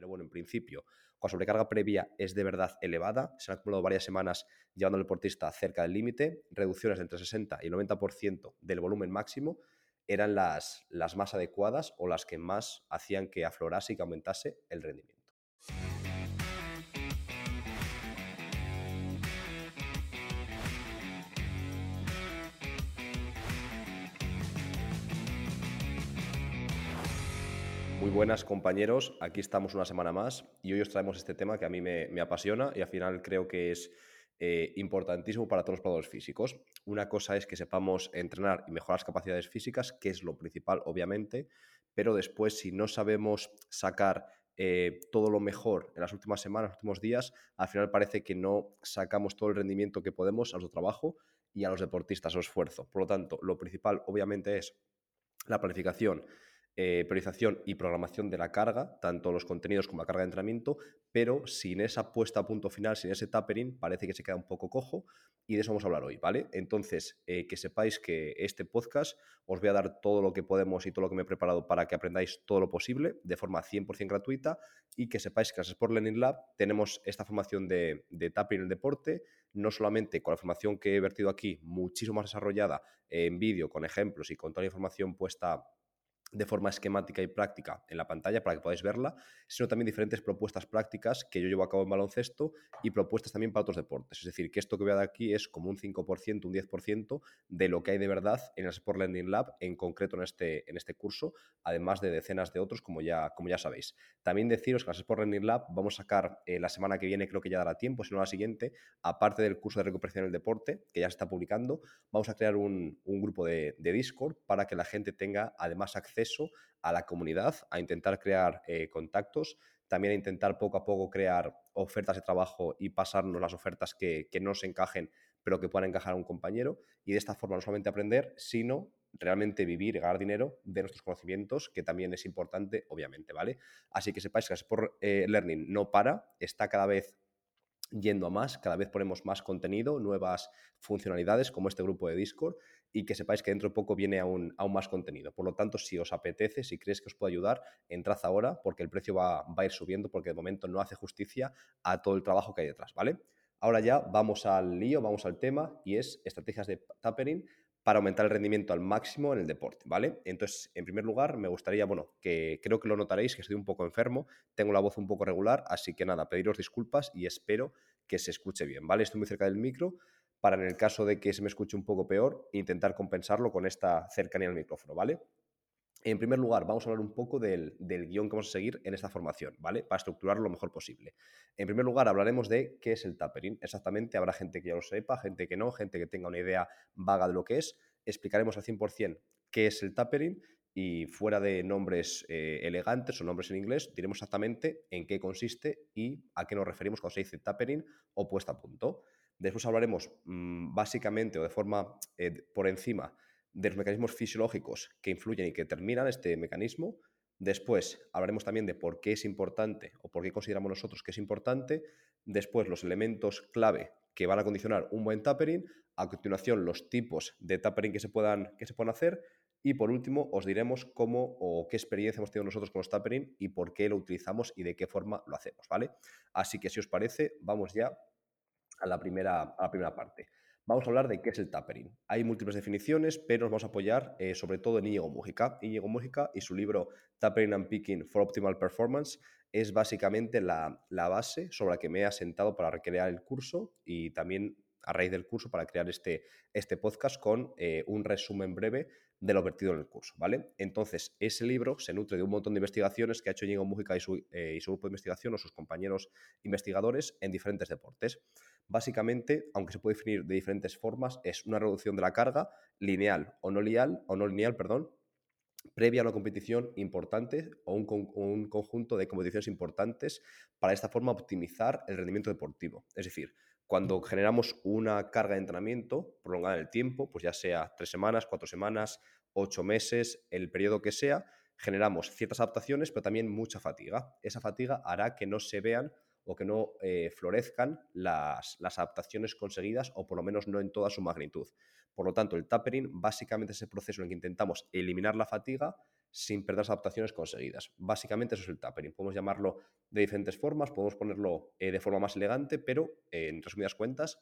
pero bueno, en principio, cuando la sobrecarga previa es de verdad elevada, se han acumulado varias semanas llevando al deportista cerca del límite, reducciones entre 60 y el 90% del volumen máximo eran las, las más adecuadas o las que más hacían que aflorase y que aumentase el rendimiento. Muy buenas compañeros, aquí estamos una semana más y hoy os traemos este tema que a mí me, apasiona y al final creo que es eh, importantísimo para todos los jugadores físicos. Una cosa es que sepamos entrenar y mejorar las capacidades físicas, que es lo principal obviamente, pero después si no sabemos sacar eh, todo lo mejor en las últimas semanas, los últimos días, al final parece que no sacamos todo el rendimiento que podemos a nuestro trabajo y a los deportistas, su esfuerzo. Por lo tanto, lo principal obviamente es la planificación eh, priorización y programación de la carga, tanto los contenidos como la carga de entrenamiento, pero sin esa puesta a punto final, sin ese tapering, parece que se queda un poco cojo y de eso vamos a hablar hoy, ¿vale? Entonces, eh, que sepáis que este podcast os voy a dar todo lo que podemos y todo lo que me he preparado para que aprendáis todo lo posible de forma 100% gratuita y que sepáis que en Sport Learning Lab tenemos esta formación de, de tapping en el deporte, no solamente con la formación que he vertido aquí, muchísimo más desarrollada en vídeo, con ejemplos y con toda la información puesta de forma esquemática y práctica en la pantalla para que podáis verla, sino también diferentes propuestas prácticas que yo llevo a cabo en baloncesto y propuestas también para otros deportes. Es decir, que esto que voy a dar aquí es como un 5%, un 10% de lo que hay de verdad en el Sport Lending Lab, en concreto en este, en este curso, además de decenas de otros, como ya, como ya sabéis. También deciros que en el Sport Lending Lab vamos a sacar eh, la semana que viene, creo que ya dará tiempo, si no la siguiente, aparte del curso de recuperación del deporte, que ya se está publicando, vamos a crear un, grupo de, de Discord para que la gente tenga además acceso a la comunidad, a intentar crear eh, contactos, también a intentar poco a poco crear ofertas de trabajo y pasarnos las ofertas que, que no se encajen, pero que puedan encajar a un compañero. Y de esta forma no solamente aprender, sino realmente vivir y ganar dinero de nuestros conocimientos, que también es importante, obviamente, ¿vale? Así que sepáis que Sport eh, Learning no para, está cada vez yendo a más, cada vez ponemos más contenido, nuevas funcionalidades como este grupo de Discord y que sepáis que dentro de poco viene aún, aún más contenido. Por lo tanto, si os apetece, si creéis que os puede ayudar, entrad ahora porque el precio va, va a ir subiendo porque de momento no hace justicia a todo el trabajo que hay detrás, ¿vale? Ahora ya vamos al lío, vamos al tema y es estrategias de tapering para aumentar el rendimiento al máximo en el deporte, ¿vale? Entonces, en primer lugar, me gustaría, bueno, que creo que lo notaréis, que estoy un poco enfermo, tengo la voz un poco regular, así que nada, pediros disculpas y espero que se escuche bien, ¿vale? Estoy muy cerca del micro para, en el caso de que se me escuche un poco peor, intentar compensarlo con esta cercanía al micrófono, ¿vale? En primer lugar, vamos a hablar un poco del, guion que vamos a seguir en esta formación, ¿vale? Para estructurarlo lo mejor posible. En primer lugar, hablaremos de qué es el tapering. Exactamente, habrá gente que ya lo sepa, gente que no, gente que tenga una idea vaga de lo que es. Explicaremos al 100% qué es el tapering y fuera de nombres eh, elegantes o nombres en inglés, diremos exactamente en qué consiste y a qué nos referimos cuando se dice tapering o puesta a punto. Después hablaremos mm, básicamente o de forma eh, por encima de los mecanismos fisiológicos que influyen y que terminan este mecanismo. Después hablaremos también de por qué es importante o por qué consideramos nosotros que es importante. Después los elementos clave que van a condicionar un buen tapering. A continuación los tipos de tapering que se puedan, que se hacer. Y por último os diremos cómo o qué experiencia hemos tenido nosotros con los tapering y por qué lo utilizamos y de qué forma lo hacemos, ¿vale? Así que si os parece, vamos ya a la primera, a la primera parte. Vamos a hablar de qué es el tapering. Hay múltiples definiciones, pero nos vamos a apoyar eh, sobre todo en Íñigo Mújica. Íñigo Mújica y su libro Tapering and Picking for Optimal Performance es básicamente la, la base sobre la que me he asentado para recrear el curso y también a raíz del curso para crear este, este podcast con eh, un resumen breve de lo vertido en el curso, ¿vale? Entonces, ese libro se nutre de un montón de investigaciones que ha hecho Diego Mújica y su, eh, y su grupo de investigación o sus compañeros investigadores en diferentes deportes. Básicamente, aunque se puede definir de diferentes formas, es una reducción de la carga lineal o no lineal, o no lineal, perdón, previa a una competición importante o un, un, conjunto de competiciones importantes para esta forma optimizar el rendimiento deportivo. Es decir, cuando generamos una carga de entrenamiento prolongada en el tiempo, pues ya sea tres semanas, cuatro semanas, ocho meses, el periodo que sea, generamos ciertas adaptaciones, pero también mucha fatiga. Esa fatiga hará que no se vean o que no eh, florezcan las, las, adaptaciones conseguidas o por lo menos no en toda su magnitud. Por lo tanto, el tapering básicamente es el proceso en el que intentamos eliminar la fatiga sin perder las adaptaciones conseguidas. Básicamente eso es el tapering. Podemos llamarlo de diferentes formas, podemos ponerlo eh, de forma más elegante, pero en resumidas cuentas,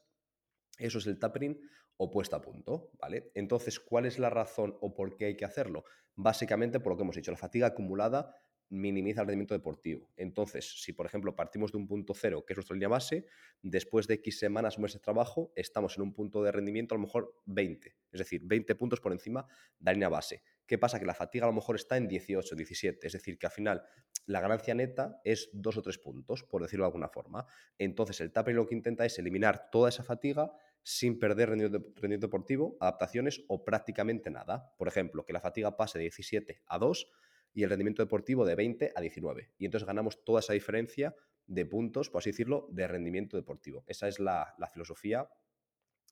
eso es el tapering o puesta a punto, ¿vale? Entonces, ¿cuál es la razón o por qué hay que hacerlo? Básicamente por lo que hemos dicho, la fatiga acumulada minimiza el rendimiento deportivo. Entonces, si por ejemplo partimos de un punto cero, que es nuestra línea base, después de X semanas o meses de trabajo, estamos en un punto de rendimiento a lo mejor 20, es decir, 20 puntos por encima de la línea base. ¿Qué pasa? Que la fatiga a lo mejor está en 18, 17, es decir, que al final la ganancia neta es dos o tres puntos, por decirlo de alguna forma. Entonces, el tapering lo que intenta es eliminar toda esa fatiga sin perder rendimiento deportivo, adaptaciones o prácticamente nada. Por ejemplo, que la fatiga pase de 17 a 2 y el rendimiento deportivo de 20 a 19. Y entonces ganamos toda esa diferencia de puntos, por así decirlo, de rendimiento deportivo. Esa es la, filosofía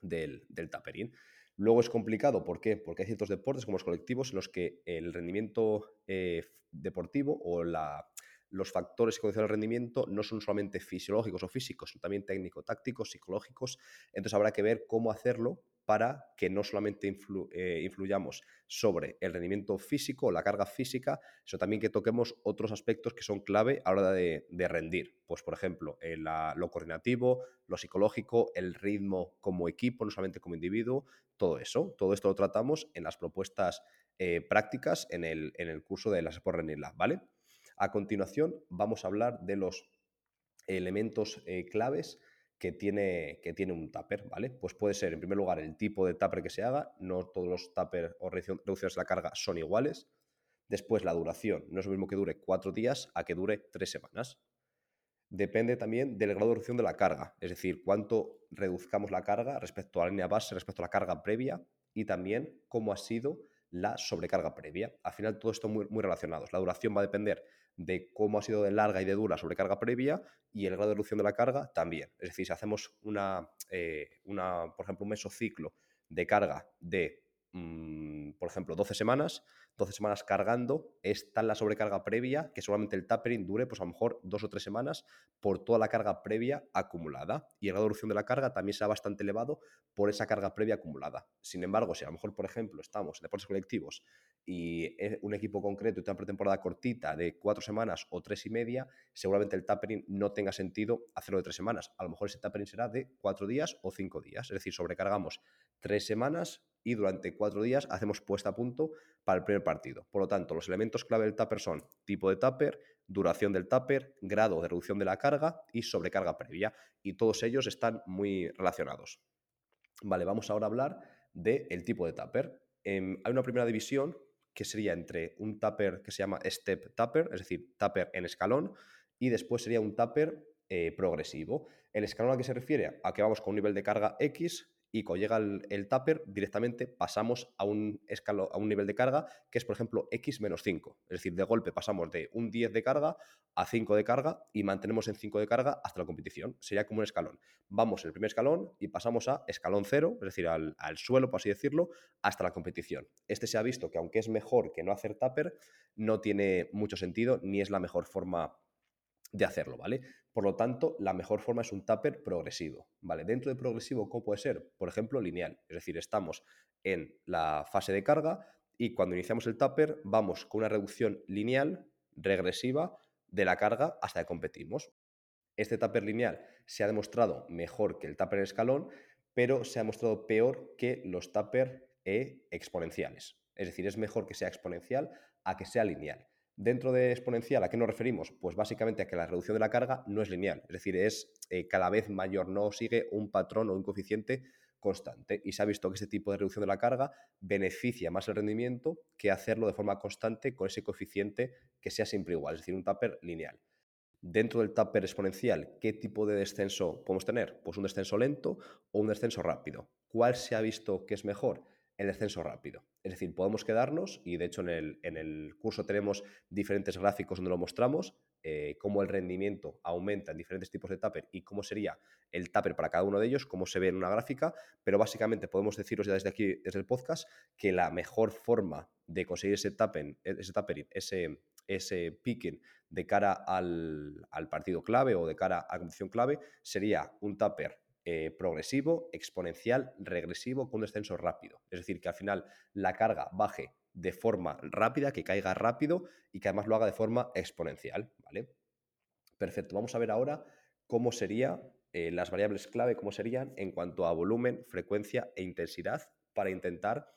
del, del tapering. Luego es complicado, ¿por qué? Porque hay ciertos deportes como los colectivos en los que el rendimiento eh, deportivo o la, los factores que condicionan el rendimiento no son solamente fisiológicos o físicos, sino también técnico-tácticos, psicológicos. Entonces habrá que ver cómo hacerlo para que no solamente eh, influyamos sobre el rendimiento físico la carga física, sino también que toquemos otros aspectos que son clave a la hora de, rendir. Pues, por ejemplo, lo coordinativo, lo psicológico, el ritmo como equipo, no solamente como individuo, todo eso. Todo esto lo tratamos en las propuestas eh, prácticas en el, curso de la Sport Running Lab, ¿vale? A continuación, vamos a hablar de los elementos eh, claves que tiene, que tiene un tupper, ¿vale? Pues puede ser, en primer lugar, el tipo de tupper que se haga, no todos los tupper o reducciones de la carga son iguales. Después, la duración, no es lo mismo que dure cuatro días a que dure tres semanas. Depende también del grado de reducción de la carga, es decir, cuánto reduzcamos la carga respecto a la línea base, respecto a la carga previa y también cómo ha sido la sobrecarga previa. Al final, todo esto muy, muy relacionados. La duración va a depender de cómo ha sido de larga y de dura sobrecarga previa y el grado de reducción de la carga también. Es decir, si hacemos una, eh, una por ejemplo, un mesociclo de carga de, mm, por ejemplo, 12 semanas, 12 semanas cargando, está en la sobrecarga previa, que solamente el tapering dure, pues a lo mejor dos o tres semanas por toda la carga previa acumulada. Y el grado de reducción de la carga también será bastante elevado por esa carga previa acumulada. Sin embargo, si a lo mejor, por ejemplo, estamos en deportes colectivos y es un equipo concreto y una pretemporada cortita de cuatro semanas o tres y media, seguramente el tapering no tenga sentido hacerlo de tres semanas. A lo mejor ese tapering será de cuatro días o cinco días. Es decir, sobrecargamos tres semanas y durante cuatro días hacemos puesta a punto para el primer partido. Por lo tanto, los elementos clave del tupper son tipo de tupper, duración del tupper, grado de reducción de la carga y sobrecarga previa. Y todos ellos están muy relacionados. Vale, vamos ahora a hablar del tipo de tupper. Em, hay una primera división que sería entre un tupper que se llama step tupper, es decir, tupper en escalón, y después sería un tupper eh, progresivo. El escalón a que se refiere a que vamos con un nivel de carga X y cuando llega el, el tupper, directamente pasamos a un, a un nivel de carga que es, por ejemplo, X menos 5. Es decir, de golpe pasamos de un 10 de carga a 5 de carga y mantenemos en 5 de carga hasta la competición. Sería como un escalón. Vamos el primer escalón y pasamos a escalón 0, es decir, al, al suelo, por así decirlo, hasta la competición. Este se ha visto que aunque es mejor que no hacer tupper, no tiene mucho sentido ni es la mejor forma de hacerlo, ¿vale? Por lo tanto, la mejor forma es un tupper progresivo, ¿vale? Dentro de progresivo, ¿cómo puede ser? Por ejemplo, lineal, es decir, estamos en la fase de carga y cuando iniciamos el tupper vamos con una reducción lineal, regresiva, de la carga hasta que competimos. Este tupper lineal se ha demostrado mejor que el tupper escalón, pero se ha demostrado peor que los tupper e exponenciales. Es decir, es mejor que sea exponencial a que sea lineal. Dentro de exponencial, ¿a qué nos referimos? Pues básicamente a que la reducción de la carga no es lineal, es decir, es eh, cada vez mayor, no sigue un patrón o un coeficiente constante. Y se ha visto que este tipo de reducción de la carga beneficia más el rendimiento que hacerlo de forma constante con ese coeficiente que sea siempre igual, es decir, un tupper lineal. Dentro del tupper exponencial, ¿qué tipo de descenso podemos tener? Pues un descenso lento o un descenso rápido. ¿Cuál se ha visto que es mejor? El descenso rápido. Es decir, podemos quedarnos, y de hecho en el, en el curso tenemos diferentes gráficos donde lo mostramos, eh, cómo el rendimiento aumenta en diferentes tipos de tupper y cómo sería el tupper para cada uno de ellos, cómo se ve en una gráfica, pero básicamente podemos deciros ya desde aquí, desde el podcast, que la mejor forma de conseguir ese tapping, ese, tappering, ese, ese picking de cara al, al partido clave o de cara a la condición clave sería un tupper eh, progresivo, exponencial, regresivo con descenso rápido. Es decir, que al final la carga baje de forma rápida, que caiga rápido y que además lo haga de forma exponencial, ¿vale? Perfecto, vamos a ver ahora cómo serían eh, las variables clave, cómo serían en cuanto a volumen, frecuencia e intensidad para intentar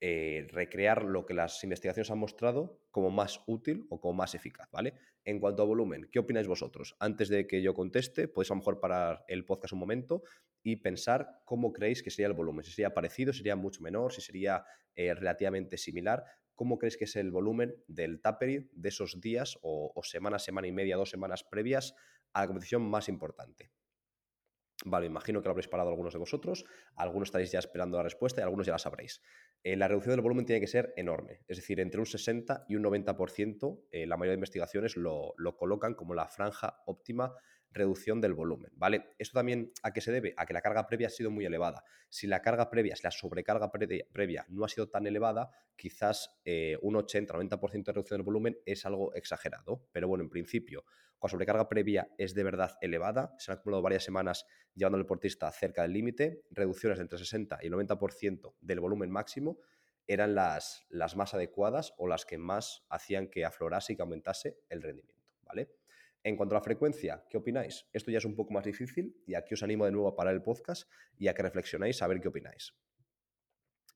eh, recrear lo que las investigaciones han mostrado como más útil o como más eficaz, ¿vale? En cuanto a volumen, ¿qué opináis vosotros? Antes de que yo conteste, podéis a lo mejor parar el podcast un momento y pensar cómo creéis que sería el volumen. Si sería parecido, sería mucho menor, si sería eh, relativamente similar. ¿Cómo creéis que es el volumen del tapering de esos días o, o semana, semana y media, dos semanas previas a la competición más importante? Vale, imagino que lo habréis parado algunos de vosotros, algunos estaréis ya esperando la respuesta y algunos ya la sabréis. Eh, la reducción del volumen tiene que ser enorme, es decir, entre un 60 y un 90%, eh, la mayoría de investigaciones lo, lo, colocan como la franja óptima reducción del volumen, ¿vale? Esto también a qué se debe? A que la carga previa ha sido muy elevada. Si la carga previa, si la sobrecarga previa no ha sido tan elevada, quizás eh, un 80-90% de reducción del volumen es algo exagerado. Pero bueno, en principio, con sobrecarga previa es de verdad elevada, se han acumulado varias semanas llevando al deportista cerca del límite, reducciones entre 60 y 90% del volumen máximo eran las, las más adecuadas o las que más hacían que aflorase y que aumentase el rendimiento, ¿vale? En cuanto a la frecuencia, ¿qué opináis? Esto ya es un poco más difícil y aquí os animo de nuevo a parar el podcast y a que reflexionéis a ver qué opináis.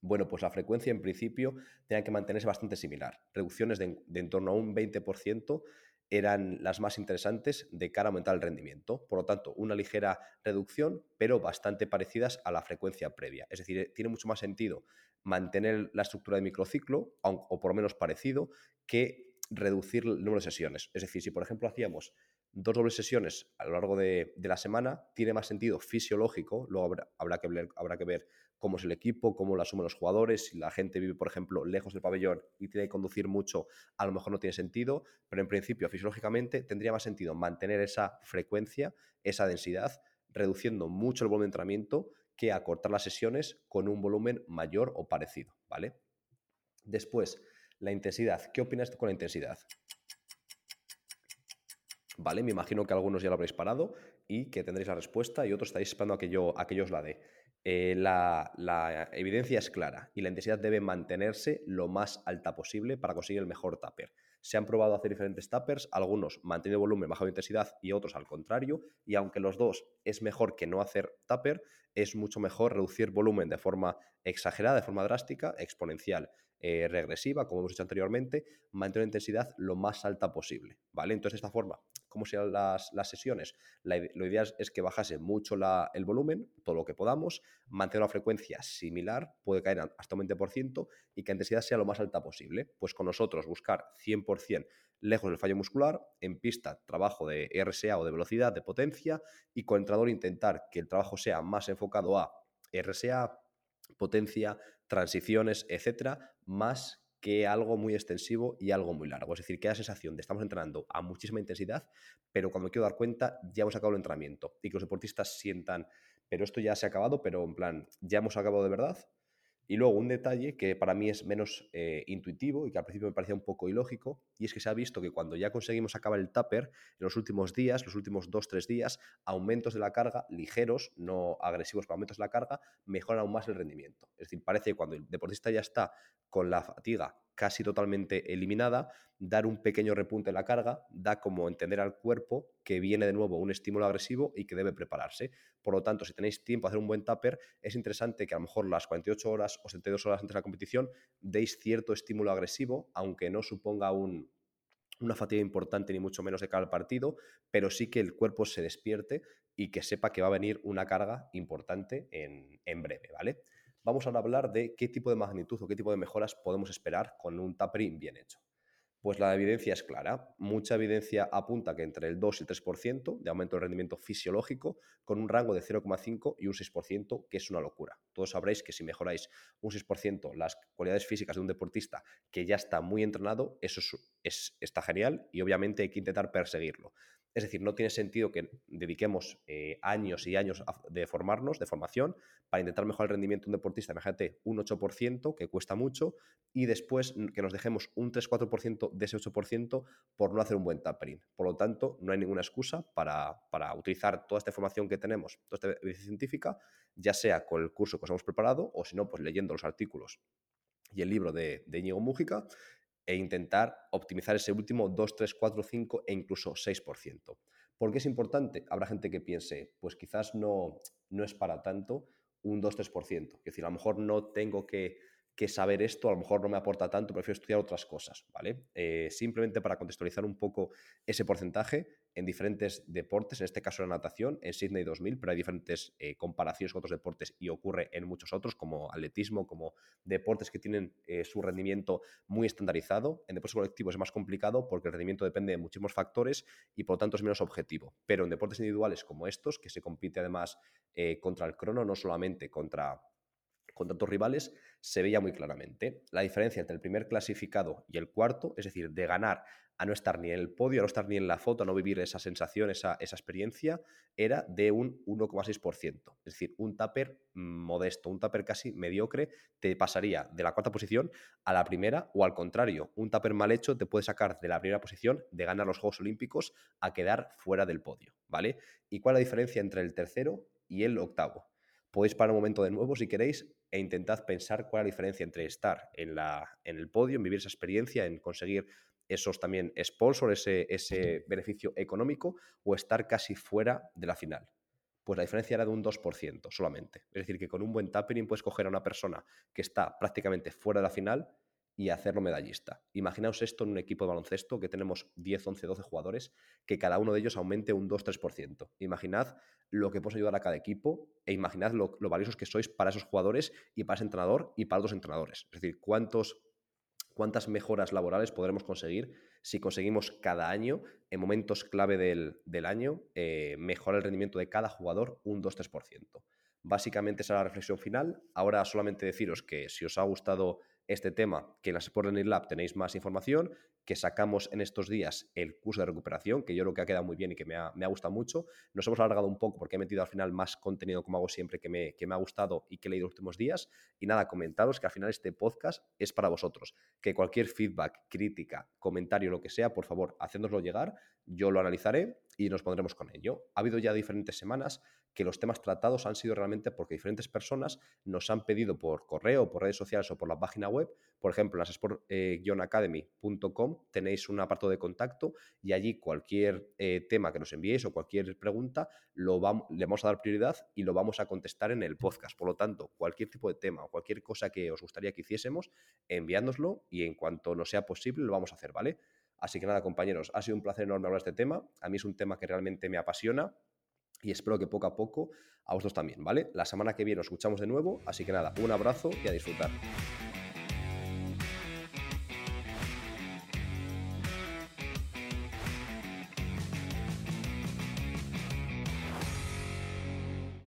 Bueno, pues la frecuencia en principio tenía que mantenerse bastante similar. Reducciones de, en torno a un 20% eran las más interesantes de cara a aumentar el rendimiento. Por lo tanto, una ligera reducción, pero bastante parecidas a la frecuencia previa. Es decir, tiene mucho más sentido mantener la estructura de microciclo, o por lo menos parecido, que reducir el número de sesiones. Es decir, si por ejemplo hacíamos dos dobles sesiones a lo largo de, la semana, tiene más sentido fisiológico, luego habrá, que ver, habrá que ver cómo es el equipo, cómo lo asumen los jugadores, si la gente vive, por ejemplo, lejos del pabellón y tiene que conducir mucho, a lo mejor no tiene sentido, pero en principio fisiológicamente tendría más sentido mantener esa frecuencia, esa densidad, reduciendo mucho el volumen de entrenamiento que acortar las sesiones con un volumen mayor o parecido, ¿vale? Después, la intensidad. ¿Qué opinas con la intensidad? Vale, me imagino que algunos ya lo habréis parado y que tendréis la respuesta y otros estáis esperando a que yo, a os la dé. Eh, la, evidencia es clara y la intensidad debe mantenerse lo más alta posible para conseguir el mejor tupper. Se han probado hacer diferentes tuppers, algunos manteniendo volumen, bajado intensidad y otros al contrario, y aunque los dos es mejor que no hacer tupper, es mucho mejor reducir volumen de forma exagerada, de forma drástica, exponencial. Eh, regresiva, como hemos dicho anteriormente, mantener la intensidad lo más alta posible, ¿vale? Entonces, de esta forma, ¿cómo serían las, sesiones? lo ideal es que bajase mucho el volumen, todo lo que podamos, mantener una frecuencia similar, puede caer hasta un 20%, y que la intensidad sea lo más alta posible. Pues con nosotros buscar 100% lejos del fallo muscular, en pista trabajo de RSA o de velocidad, de potencia, y con el entrenador intentar que el trabajo sea más enfocado a RSA, potencia, transiciones, etcétera, más que algo muy extensivo y algo muy largo. Es decir, que la sensación de estamos entrenando a muchísima intensidad, pero cuando me quiero dar cuenta ya hemos acabado el entrenamiento y que los deportistas sientan, pero esto ya se ha acabado, pero en plan, ya hemos acabado de verdad, y luego un detalle que para mí es menos eh, intuitivo y que al principio me parecía un poco ilógico, y es que se ha visto que cuando ya conseguimos acabar el tupper, en los últimos días, los últimos dos, tres días, aumentos de la carga ligeros, no agresivos, pero aumentos de la carga, mejoran aún más el rendimiento. Es decir, parece que cuando el deportista ya está con la fatiga casi totalmente eliminada, dar un pequeño repunte en la carga da como entender al cuerpo que viene de nuevo un estímulo agresivo y que debe prepararse. Por lo tanto, si tenéis tiempo a hacer un buen tupper, es interesante que a lo mejor las 48 horas o 72 horas antes de la competición deis cierto estímulo agresivo, aunque no suponga una fatiga importante ni mucho menos de cara al partido, pero sí que el cuerpo se despierte y que sepa que va a venir una carga importante en, en breve, ¿vale? Vamos a hablar de qué tipo de magnitud o qué tipo de mejoras podemos esperar con un tapering bien hecho. Pues la evidencia es clara. Mucha evidencia apunta que entre el 2 y el 3% de aumento de rendimiento fisiológico, con un rango de 0,5 y un 6%, que es una locura. Todos sabréis que si mejoráis un 6% las cualidades físicas de un deportista que ya está muy entrenado, eso es, está genial y obviamente hay que intentar perseguirlo. Es decir, no tiene sentido que dediquemos eh, años y años de formarnos, de formación, para intentar mejorar el rendimiento de un deportista, imagínate, un 8%, que cuesta mucho, y después que nos dejemos un 3-4% de ese 8% por no hacer un buen tapering. Por lo tanto, no hay ninguna excusa para, para utilizar toda esta información que tenemos, toda esta evidencia científica, ya sea con el curso que os hemos preparado o si no, pues leyendo los artículos y el libro de, de Íñigo Mújica e intentar optimizar ese último 2, 3, 4, 5 e incluso 6%. ¿Por qué es importante? Habrá gente que piense, pues quizás no, no es para tanto un 2-3%. Es decir, a lo mejor no tengo que que saber esto a lo mejor no me aporta tanto, prefiero estudiar otras cosas, ¿vale? Eh, simplemente para contextualizar un poco ese porcentaje en diferentes deportes, en este caso la natación, en Sydney 2000, pero hay diferentes eh, comparaciones con otros deportes y ocurre en muchos otros, como atletismo, como deportes que tienen eh, su rendimiento muy estandarizado. En deportes colectivos es más complicado porque el rendimiento depende de muchísimos factores y por lo tanto es menos objetivo. Pero en deportes individuales como estos, que se compite además contra el crono, no solamente contra contra otros rivales, se veía muy claramente. La diferencia entre el primer clasificado y el cuarto, es decir, de ganar a no estar ni en el podio, a no estar ni en la foto, a no vivir esa sensación, esa, esa experiencia, era de un 1,6%. Es decir, un tupper modesto, un tupper casi mediocre, te pasaría de la cuarta posición a la primera o al contrario, un tupper mal hecho te puede sacar de la primera posición de ganar los Juegos Olímpicos a quedar fuera del podio, ¿vale? ¿Y cuál es la diferencia entre el tercero y el octavo? Podéis parar un momento de nuevo si queréis e intentad pensar cuál es la diferencia entre estar en, la, en el podio, en vivir esa experiencia, en conseguir esos también sponsors, ese, ese beneficio económico, o estar casi fuera de la final. Pues la diferencia era de un 2% solamente. Es decir, que con un buen tapering puedes coger a una persona que está prácticamente fuera de la final y hacerlo medallista. Imaginaos esto en un equipo de baloncesto que tenemos 10, 11, 12 jugadores, que cada uno de ellos aumente un 2-3%. Imaginad lo que podemos ayudar a cada equipo e imaginad lo, valiosos que sois para esos jugadores y para ese entrenador y para otros entrenadores. Es decir, cuántos, cuántas mejoras laborales podremos conseguir si conseguimos cada año, en momentos clave del, año, eh, mejorar el rendimiento de cada jugador un 2-3%. Básicamente esa es la reflexión final. Ahora solamente deciros que si os ha gustado este tema, que en la Sport Learning Lab tenéis más información, que sacamos en estos días el curso de recuperación, que yo creo que ha quedado muy bien y que me ha, gustado mucho. Nos hemos alargado un poco porque he metido al final más contenido, como hago siempre, que me, que me ha gustado y que he leído los últimos días. Y nada, comentaros que al final este podcast es para vosotros. Que cualquier feedback, crítica, comentario, lo que sea, por favor, hacéndoslo llegar, yo lo analizaré y nos pondremos con ello. Ha habido ya diferentes semanas que los temas tratados han sido realmente porque diferentes personas nos han pedido por correo, por redes sociales o por la página web, por ejemplo, en las sport-academy.com tenéis un apartado de contacto y allí cualquier eh, tema que nos enviéis o cualquier pregunta lo vamos, le vamos a dar prioridad y lo vamos a contestar en el podcast. Por lo tanto, cualquier tipo de tema o cualquier cosa que os gustaría que hiciésemos, enviándoslo y en cuanto nos sea posible lo vamos a hacer, ¿vale? Así que nada, compañeros, ha sido un placer enorme hablar de este tema. A mí es un tema que realmente me apasiona y espero que poco a poco a vosotros también, ¿vale? La semana que viene os escuchamos de nuevo, así que nada, un abrazo y a disfrutar.